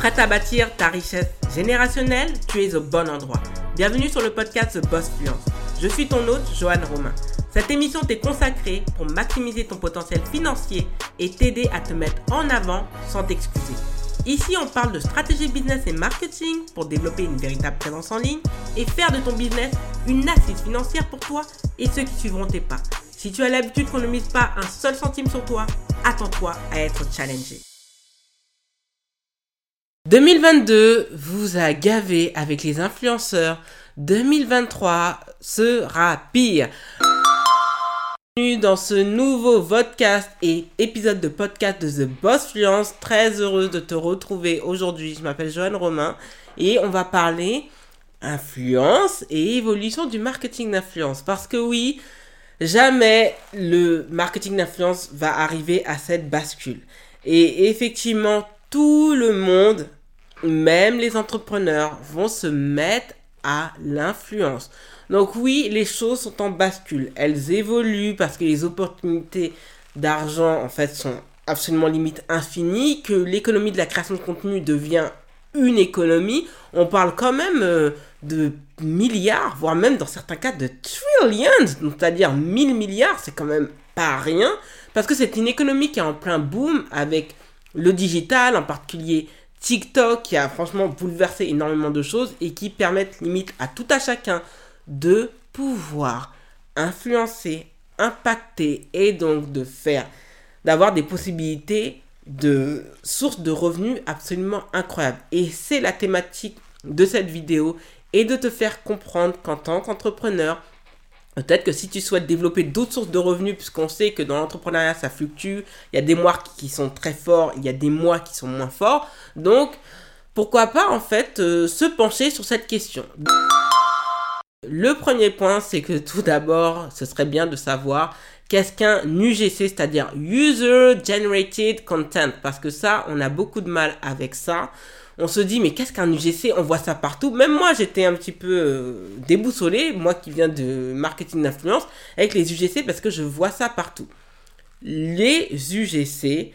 Prête à bâtir ta richesse générationnelle Tu es au bon endroit. Bienvenue sur le podcast The Boss Fluence. Je suis ton hôte, Joanne Romain. Cette émission t'est consacrée pour maximiser ton potentiel financier et t'aider à te mettre en avant sans t'excuser. Ici, on parle de stratégie business et marketing pour développer une véritable présence en ligne et faire de ton business une assise financière pour toi et ceux qui suivront tes pas. Si tu as l'habitude qu'on ne mise pas un seul centime sur toi, attends-toi à être challengé. 2022 vous a gavé avec les influenceurs. 2023 sera pire. Bienvenue dans ce nouveau podcast et épisode de podcast de The Boss Fluence. Très heureuse de te retrouver aujourd'hui. Je m'appelle Joanne Romain et on va parler influence et évolution du marketing d'influence. Parce que oui, jamais le marketing d'influence va arriver à cette bascule. Et effectivement, tout le monde, même les entrepreneurs, vont se mettre à l'influence. Donc oui, les choses sont en bascule. Elles évoluent parce que les opportunités d'argent, en fait, sont absolument limite infinies, que l'économie de la création de contenu devient une économie. On parle quand même euh, de milliards, voire même dans certains cas de trillions, c'est-à-dire 1000 milliards, c'est quand même pas rien, parce que c'est une économie qui est en plein boom avec le digital, en particulier TikTok, qui a franchement bouleversé énormément de choses et qui permettent limite à tout à chacun de pouvoir influencer, impacter et donc de faire, d'avoir des possibilités de sources de revenus absolument incroyables. Et c'est la thématique de cette vidéo et de te faire comprendre qu'en tant qu'entrepreneur, Peut-être que si tu souhaites développer d'autres sources de revenus, puisqu'on sait que dans l'entrepreneuriat ça fluctue, il y a des mois qui sont très forts, il y a des mois qui sont moins forts. Donc, pourquoi pas en fait euh, se pencher sur cette question. Le premier point, c'est que tout d'abord, ce serait bien de savoir qu'est-ce qu'un UGC, c'est-à-dire User Generated Content, parce que ça, on a beaucoup de mal avec ça on se dit mais qu'est-ce qu'un UGC On voit ça partout. Même moi j'étais un petit peu euh, déboussolé, moi qui viens de marketing d'influence, avec les UGC parce que je vois ça partout. Les UGC,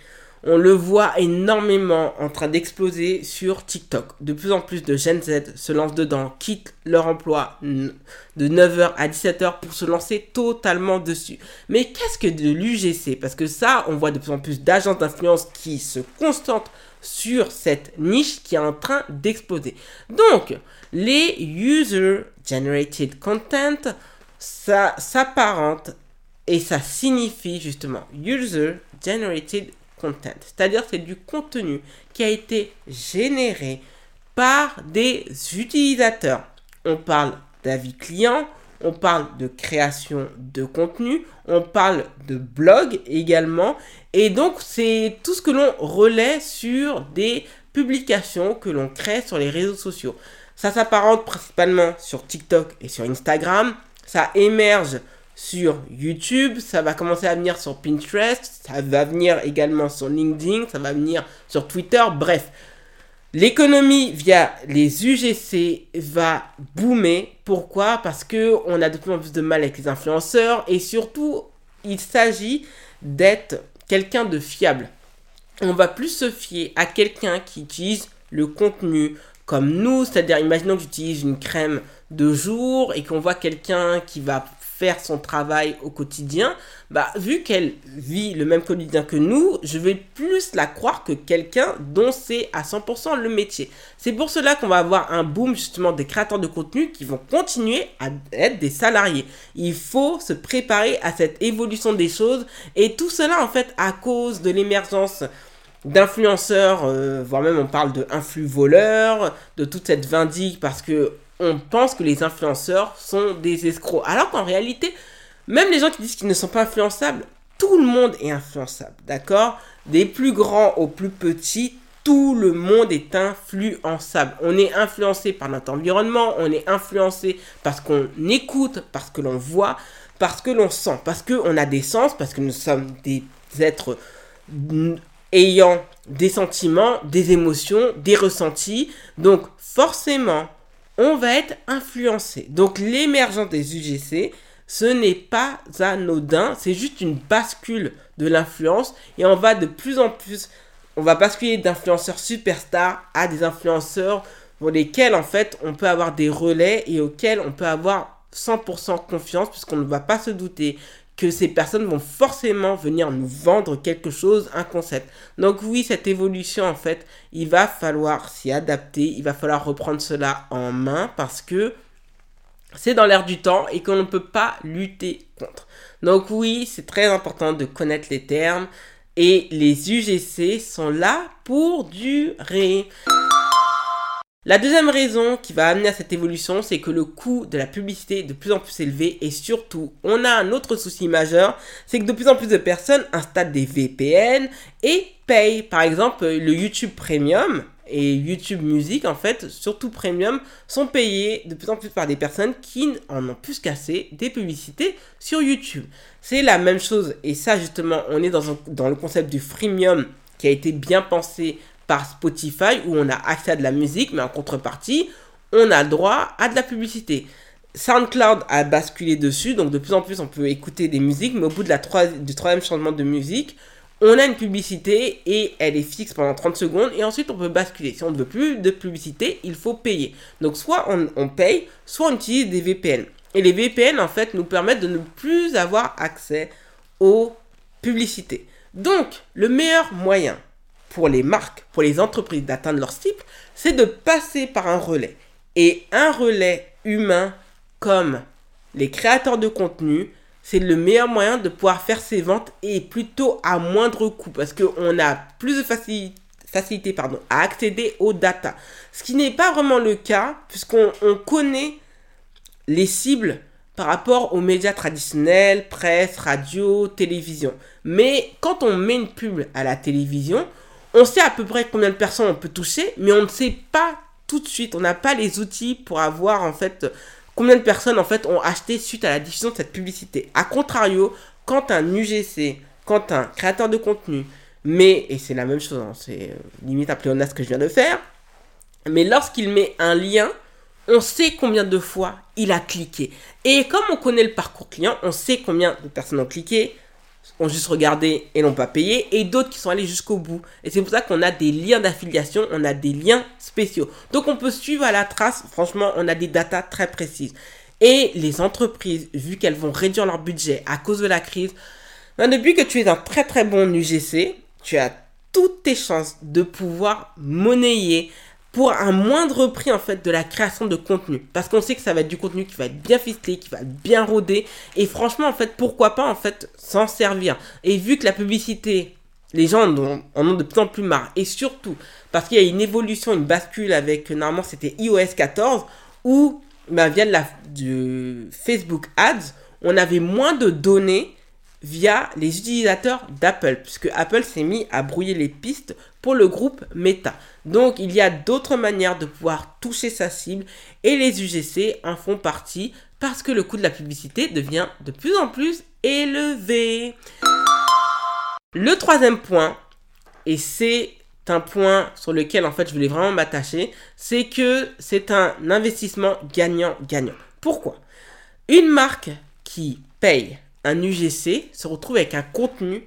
on le voit énormément en train d'exploser sur TikTok. De plus en plus de Gen Z se lancent dedans, quittent leur emploi de 9h à 17h pour se lancer totalement dessus. Mais qu'est-ce que de l'UGC Parce que ça, on voit de plus en plus d'agents d'influence qui se concentrent sur cette niche qui est en train d'exploser. Donc, les User Generated Content, ça s'apparente et ça signifie justement User Generated Content. C'est-à-dire c'est du contenu qui a été généré par des utilisateurs. On parle d'avis clients, on parle de création de contenu, on parle de blog également, et donc c'est tout ce que l'on relaie sur des publications que l'on crée sur les réseaux sociaux. Ça s'apparente principalement sur TikTok et sur Instagram, ça émerge sur YouTube, ça va commencer à venir sur Pinterest, ça va venir également sur LinkedIn, ça va venir sur Twitter, bref. L'économie via les UGC va boomer. Pourquoi? Parce que on a de plus en plus de mal avec les influenceurs et surtout, il s'agit d'être quelqu'un de fiable. On va plus se fier à quelqu'un qui utilise le contenu comme nous, c'est-à-dire imaginons que j'utilise une crème de jour et qu'on voit quelqu'un qui va faire son travail au quotidien, bah, vu qu'elle vit le même quotidien que nous, je vais plus la croire que quelqu'un dont c'est à 100% le métier. C'est pour cela qu'on va avoir un boom justement des créateurs de contenu qui vont continuer à être des salariés. Il faut se préparer à cette évolution des choses et tout cela en fait à cause de l'émergence d'influenceurs, euh, voire même on parle de influx voleurs, de toute cette vindique parce que on pense que les influenceurs sont des escrocs. Alors qu'en réalité, même les gens qui disent qu'ils ne sont pas influençables, tout le monde est influençable, d'accord? Des plus grands aux plus petits, tout le monde est influençable. On est influencé par notre environnement, on est influencé parce qu'on écoute, parce que l'on voit, parce que l'on sent, parce qu'on a des sens, parce que nous sommes des êtres ayant des sentiments, des émotions, des ressentis. Donc forcément, on va être influencé. Donc l'émergence des UGC, ce n'est pas anodin, c'est juste une bascule de l'influence et on va de plus en plus on va basculer d'influenceurs superstars à des influenceurs pour lesquels en fait on peut avoir des relais et auxquels on peut avoir 100% confiance puisqu'on ne va pas se douter que ces personnes vont forcément venir nous vendre quelque chose, un concept. Donc oui, cette évolution, en fait, il va falloir s'y adapter, il va falloir reprendre cela en main parce que c'est dans l'air du temps et qu'on ne peut pas lutter contre. Donc oui, c'est très important de connaître les termes et les UGC sont là pour durer. La deuxième raison qui va amener à cette évolution, c'est que le coût de la publicité est de plus en plus élevé et surtout, on a un autre souci majeur, c'est que de plus en plus de personnes installent des VPN et payent. Par exemple, le YouTube Premium et YouTube Music, en fait, surtout Premium, sont payés de plus en plus par des personnes qui en ont plus qu'assez des publicités sur YouTube. C'est la même chose et ça, justement, on est dans le concept du freemium qui a été bien pensé par Spotify où on a accès à de la musique, mais en contrepartie, on a droit à de la publicité. SoundCloud a basculé dessus, donc de plus en plus on peut écouter des musiques, mais au bout de la du troisième changement de musique, on a une publicité et elle est fixe pendant 30 secondes et ensuite on peut basculer. Si on ne veut plus de publicité, il faut payer. Donc soit on paye, soit on utilise des VPN. Et les VPN en fait nous permettent de ne plus avoir accès aux publicités. Donc le meilleur moyen pour les marques, pour les entreprises d'atteindre leur cible, c'est de passer par un relais. Et un relais humain comme les créateurs de contenu, c'est le meilleur moyen de pouvoir faire ses ventes et plutôt à moindre coût parce qu'on a plus de facilité, facilité pardon, à accéder aux data. Ce qui n'est pas vraiment le cas puisqu'on connaît les cibles par rapport aux médias traditionnels, presse, radio, télévision. Mais quand on met une pub à la télévision, on sait à peu près combien de personnes on peut toucher, mais on ne sait pas tout de suite. On n'a pas les outils pour avoir en fait combien de personnes en fait ont acheté suite à la diffusion de cette publicité. A contrario, quand un UGC, quand un créateur de contenu met, et c'est la même chose, hein, c'est euh, limite à ce que je viens de faire, mais lorsqu'il met un lien, on sait combien de fois il a cliqué. Et comme on connaît le parcours client, on sait combien de personnes ont cliqué, ont juste regardé et n'ont pas payé, et d'autres qui sont allés jusqu'au bout. Et c'est pour ça qu'on a des liens d'affiliation, on a des liens spéciaux. Donc on peut suivre à la trace, franchement, on a des datas très précises. Et les entreprises, vu qu'elles vont réduire leur budget à cause de la crise, ben depuis que tu es un très très bon UGC, tu as toutes tes chances de pouvoir monnayer pour un moindre prix en fait de la création de contenu. Parce qu'on sait que ça va être du contenu qui va être bien ficelé qui va être bien rodé. Et franchement en fait pourquoi pas en fait s'en servir. Et vu que la publicité les gens en ont, de plus en plus marre. Et surtout parce qu'il y a une évolution une bascule avec normalement c'était iOS 14 où ben, via de Facebook Ads on avait moins de données via les utilisateurs d'Apple, puisque Apple s'est mis à brouiller les pistes pour le groupe Meta. Donc il y a d'autres manières de pouvoir toucher sa cible et les UGC en font partie parce que le coût de la publicité devient de plus en plus élevé. Le troisième point, et c'est un point sur lequel en fait je voulais vraiment m'attacher, c'est que c'est un investissement gagnant-gagnant. Pourquoi? Une marque qui paye un UGC se retrouve avec un contenu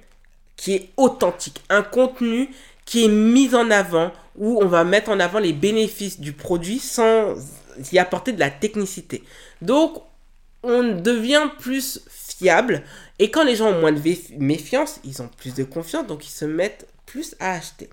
qui est authentique, un contenu qui est mis en avant, où on va mettre en avant les bénéfices du produit sans y apporter de la technicité. Donc, on devient plus fiable, et quand les gens ont moins de méfiance, ils ont plus de confiance, donc ils se mettent plus à acheter.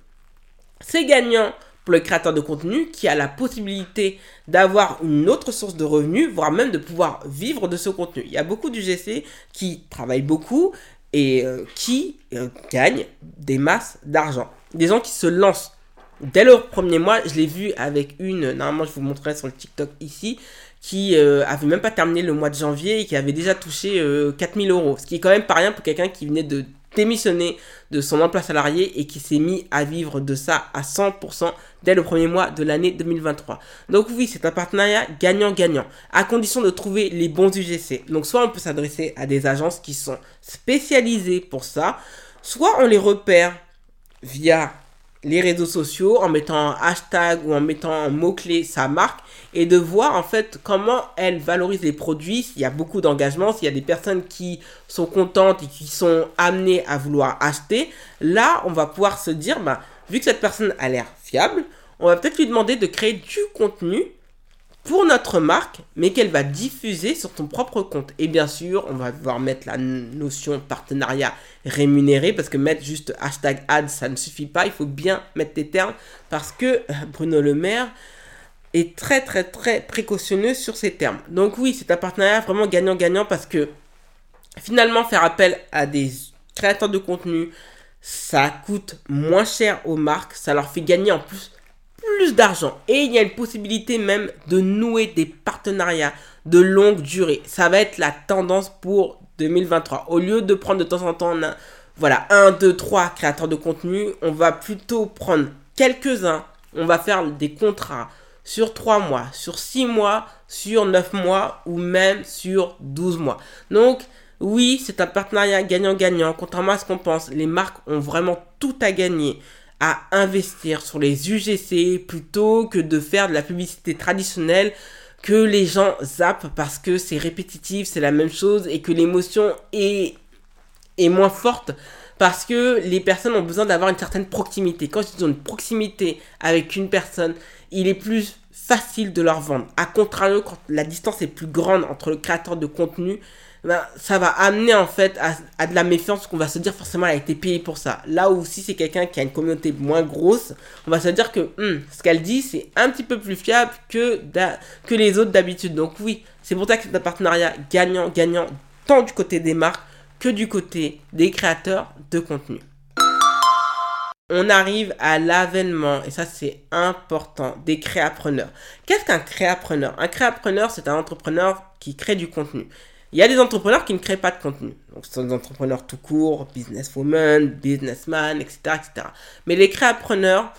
C'est gagnant le créateur de contenu qui a la possibilité d'avoir une autre source de revenus, voire même de pouvoir vivre de ce contenu. Il y a beaucoup d'UGC qui travaillent beaucoup et euh, qui euh, gagnent des masses d'argent. Des gens qui se lancent dès le premier mois. Je l'ai vu avec une, normalement je vous montrerai sur le TikTok ici, qui euh, avait même pas terminé le mois de janvier et qui avait déjà touché 4000 euros. Ce qui est quand même pas rien pour quelqu'un qui venait de démissionné de son emploi salarié et qui s'est mis à vivre de ça à 100% dès le premier mois de l'année 2023. Donc oui, c'est un partenariat gagnant-gagnant, à condition de trouver les bons UGC. Donc soit on peut s'adresser à des agences qui sont spécialisées pour ça, soit on les repère via les réseaux sociaux en mettant un hashtag ou en mettant un mot-clé sa marque. Et de voir en fait comment elle valorise les produits, s'il y a beaucoup d'engagement, s'il y a des personnes qui sont contentes et qui sont amenées à vouloir acheter, là on va pouvoir se dire bah vu que cette personne a l'air fiable, on va peut-être lui demander de créer du contenu pour notre marque, mais qu'elle va diffuser sur ton propre compte. Et bien sûr, on va devoir mettre la notion partenariat rémunéré, parce que mettre juste hashtag ad, ça ne suffit pas. Il faut bien mettre des termes, parce que euh, Bruno Le Maire est très très très précautionneux sur ces termes. Donc oui, c'est un partenariat vraiment gagnant-gagnant, parce que finalement, faire appel à des créateurs de contenu, ça coûte moins cher aux marques, ça leur fait gagner en plus plus d'argent. Et il y a une possibilité même de nouer des partenariats de longue durée. Ça va être la tendance pour 2023. Au lieu de prendre de temps en temps, voilà, un, deux, trois créateurs de contenu, on va plutôt prendre quelques-uns. On va faire des contrats sur 3 mois, sur 6 mois, sur 9 mois ou même sur 12 mois. Donc, oui, c'est un partenariat gagnant-gagnant. Contrairement à ce qu'on pense, les marques ont vraiment tout à gagner à investir sur les UGC plutôt que de faire de la publicité traditionnelle que les gens zappent parce que c'est répétitif, c'est la même chose et que l'émotion est, est moins forte parce que les personnes ont besoin d'avoir une certaine proximité. Quand ils ont une proximité avec une personne, il est plus facile de leur vendre. A contrario, quand la distance est plus grande entre le créateur de contenu, ben, ça va amener en fait à, de la méfiance qu'on va se dire forcément elle a été payée pour ça. Là où si c'est quelqu'un qui a une communauté moins grosse, on va se dire que hmm, ce qu'elle dit c'est un petit peu plus fiable que, que les autres d'habitude. Donc oui, c'est pour ça que c'est un partenariat gagnant-gagnant tant du côté des marques que du côté des créateurs de contenu. On arrive à l'avènement, et ça c'est important, des créapreneurs. Qu'est-ce qu'un créapreneur? Un créapreneur, c'est un entrepreneur qui crée du contenu. Il y a des entrepreneurs qui ne créent pas de contenu. Donc, ce sont des entrepreneurs tout court, businesswoman, businessman, etc., etc. Mais les créapreneurs,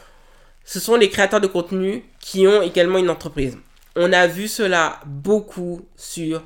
ce sont les créateurs de contenu qui ont également une entreprise. On a vu cela beaucoup sur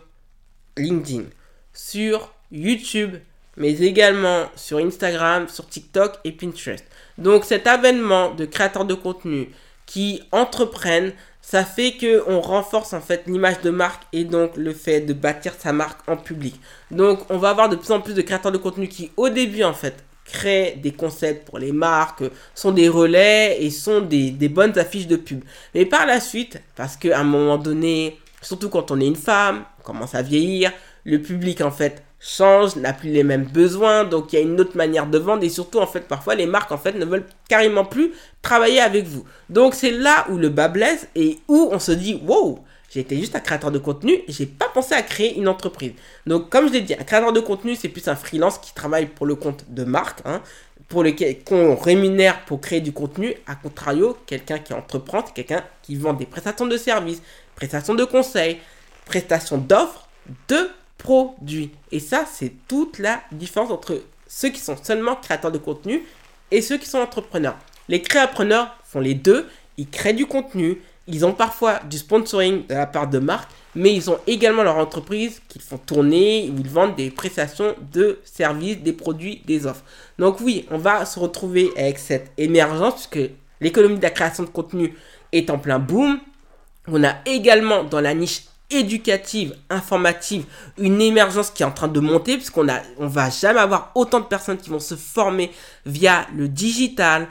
LinkedIn, sur YouTube, mais également sur Instagram, sur TikTok et Pinterest. Donc cet avènement de créateurs de contenu qui entreprennent ça fait que on renforce en fait l'image de marque et donc le fait de bâtir sa marque en public. Donc on va avoir de plus en plus de créateurs de contenu qui au début en fait créent des concepts pour les marques, sont des relais et sont des, des bonnes affiches de pub. Mais par la suite, parce qu'à un moment donné, surtout quand on est une femme, on commence à vieillir, le public en fait change, n'a plus les mêmes besoins, donc il y a une autre manière de vendre et surtout en fait parfois les marques en fait ne veulent carrément plus travailler avec vous. Donc c'est là où le bas blesse et où on se dit wow, été juste un créateur de contenu et j'ai pas pensé à créer une entreprise. Donc comme je l'ai dit, un créateur de contenu c'est plus un freelance qui travaille pour le compte de marque, hein, pour lequel qu'on rémunère pour créer du contenu. À contrario, quelqu'un qui entreprend, c'est quelqu'un qui vend des prestations de services, prestations de conseils, prestations d'offres de produit. Et ça, c'est toute la différence entre ceux qui sont seulement créateurs de contenu et ceux qui sont entrepreneurs. Les créapreneurs font les deux. Ils créent du contenu. Ils ont parfois du sponsoring de la part de marques, mais ils ont également leur entreprise qu'ils font tourner, où ils vendent des prestations de services, des produits, des offres. Donc oui, on va se retrouver avec cette émergence, puisque l'économie de la création de contenu est en plein boom. On a également dans la niche éducative, informative, une émergence qui est en train de monter, puisqu'on a, on va jamais avoir autant de personnes qui vont se former via le digital.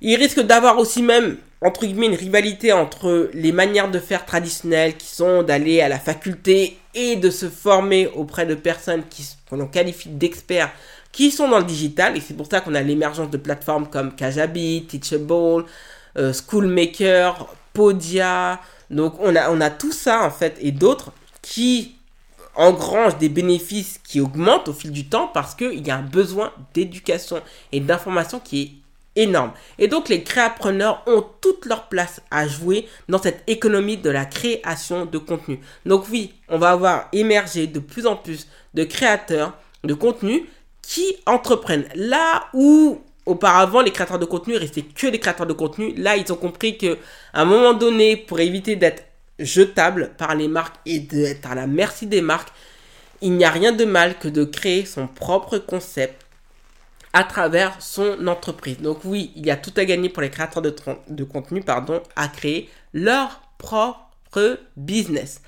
Il risque d'avoir aussi même, entre guillemets, une rivalité entre les manières de faire traditionnelles, qui sont d'aller à la faculté et de se former auprès de personnes qui, qu'on qualifie d'experts, qui sont dans le digital. Et c'est pour ça qu'on a l'émergence de plateformes comme Kajabi, Teachable, euh, Schoolmaker, Podia, donc on a, tout ça en fait et d'autres qui engrangent des bénéfices qui augmentent au fil du temps parce qu'il y a un besoin d'éducation et d'information qui est énorme. Et donc les créapreneurs ont toute leur place à jouer dans cette économie de la création de contenu. Donc oui, on va avoir émergé de plus en plus de créateurs de contenu qui entreprennent là où auparavant, les créateurs de contenu restaient que des créateurs de contenu. Là, ils ont compris que un moment donné, pour éviter d'être jetable par les marques et d'être à la merci des marques, il n'y a rien de mal que de créer son propre concept à travers son entreprise. Donc oui, il y a tout à gagner pour les créateurs de, de contenu pardon, à créer leur propre business.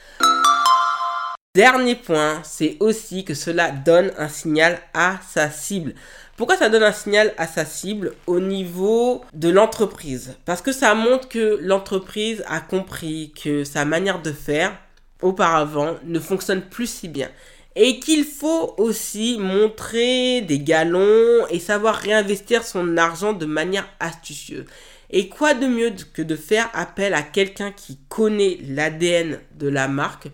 Dernier point, c'est aussi que cela donne un signal à sa cible. Pourquoi ça donne un signal à sa cible au niveau de l'entreprise? Parce que ça montre que l'entreprise a compris que sa manière de faire auparavant ne fonctionne plus si bien. Et qu'il faut aussi montrer des galons et savoir réinvestir son argent de manière astucieuse. Et quoi de mieux que de faire appel à quelqu'un qui connaît l'ADN de la marque,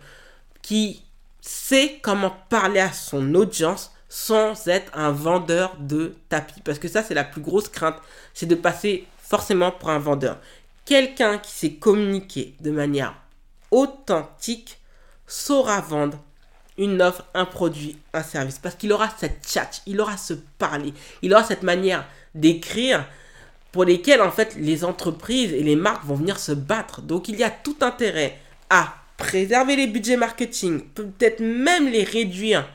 qui sait comment parler à son audience sans être un vendeur de tapis. Parce que ça, c'est la plus grosse crainte, c'est de passer forcément pour un vendeur. Quelqu'un qui sait communiquer de manière authentique saura vendre une offre, un produit, un service. Parce qu'il aura cette chat, il aura ce parler, il aura cette manière d'écrire pour lesquelles en fait les entreprises et les marques vont venir se battre. Donc il y a tout intérêt à préserver les budgets marketing, peut-être même les réduire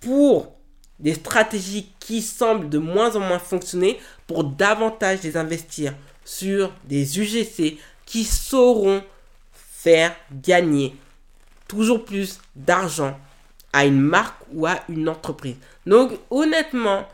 pour des stratégies qui semblent de moins en moins fonctionner pour davantage les investir sur des UGC qui sauront faire gagner toujours plus d'argent à une marque ou à une entreprise. Donc honnêtement,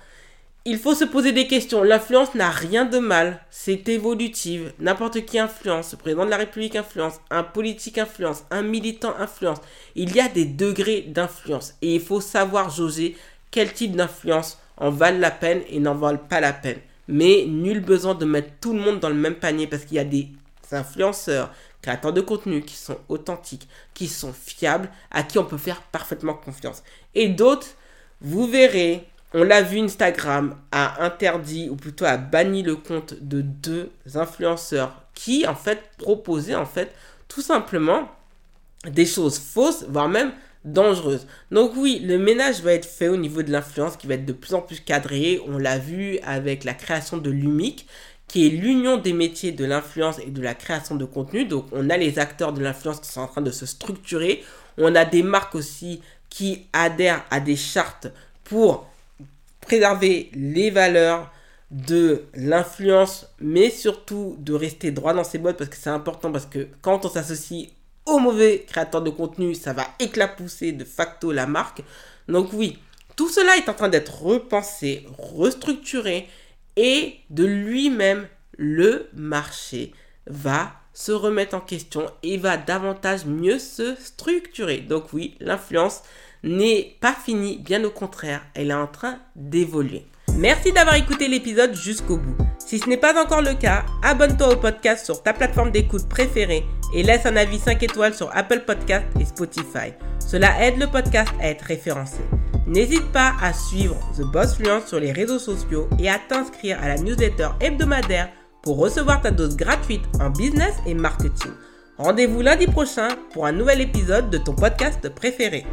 il faut se poser des questions. L'influence n'a rien de mal, c'est évolutive. N'importe qui influence, le président de la République influence, un politique influence, un militant influence. Il y a des degrés d'influence et il faut savoir jauger quel type d'influence en valent la peine et n'en valent pas la peine. Mais nul besoin de mettre tout le monde dans le même panier parce qu'il y a des influenceurs, créateurs de contenu qui sont authentiques, qui sont fiables, à qui on peut faire parfaitement confiance. Et d'autres, vous verrez, on l'a vu, Instagram a interdit ou plutôt a banni le compte de deux influenceurs qui en fait proposaient en fait tout simplement des choses fausses, voire même dangereuses. Donc oui, le ménage va être fait au niveau de l'influence qui va être de plus en plus cadré. On l'a vu avec la création de l'UMIC qui est l'union des métiers de l'influence et de la création de contenu. Donc on a les acteurs de l'influence qui sont en train de se structurer. On a des marques aussi qui adhèrent à des chartes pour préserver les valeurs de l'influence, mais surtout de rester droit dans ses bottes parce que c'est important parce que quand on s'associe au mauvais créateur de contenu, ça va éclapousser de facto la marque. Donc oui, tout cela est en train d'être repensé, restructuré et de lui-même, le marché va se remettre en question et va davantage mieux se structurer. Donc oui, l'influence n'est pas finie, bien au contraire, elle est en train d'évoluer. Merci d'avoir écouté l'épisode jusqu'au bout. Si ce n'est pas encore le cas, abonne-toi au podcast sur ta plateforme d'écoute préférée et laisse un avis 5 étoiles sur Apple Podcast et Spotify. Cela aide le podcast à être référencé. N'hésite pas à suivre The Boss Fluence sur les réseaux sociaux et à t'inscrire à la newsletter hebdomadaire pour recevoir ta dose gratuite en business et marketing. Rendez-vous lundi prochain pour un nouvel épisode de ton podcast préféré.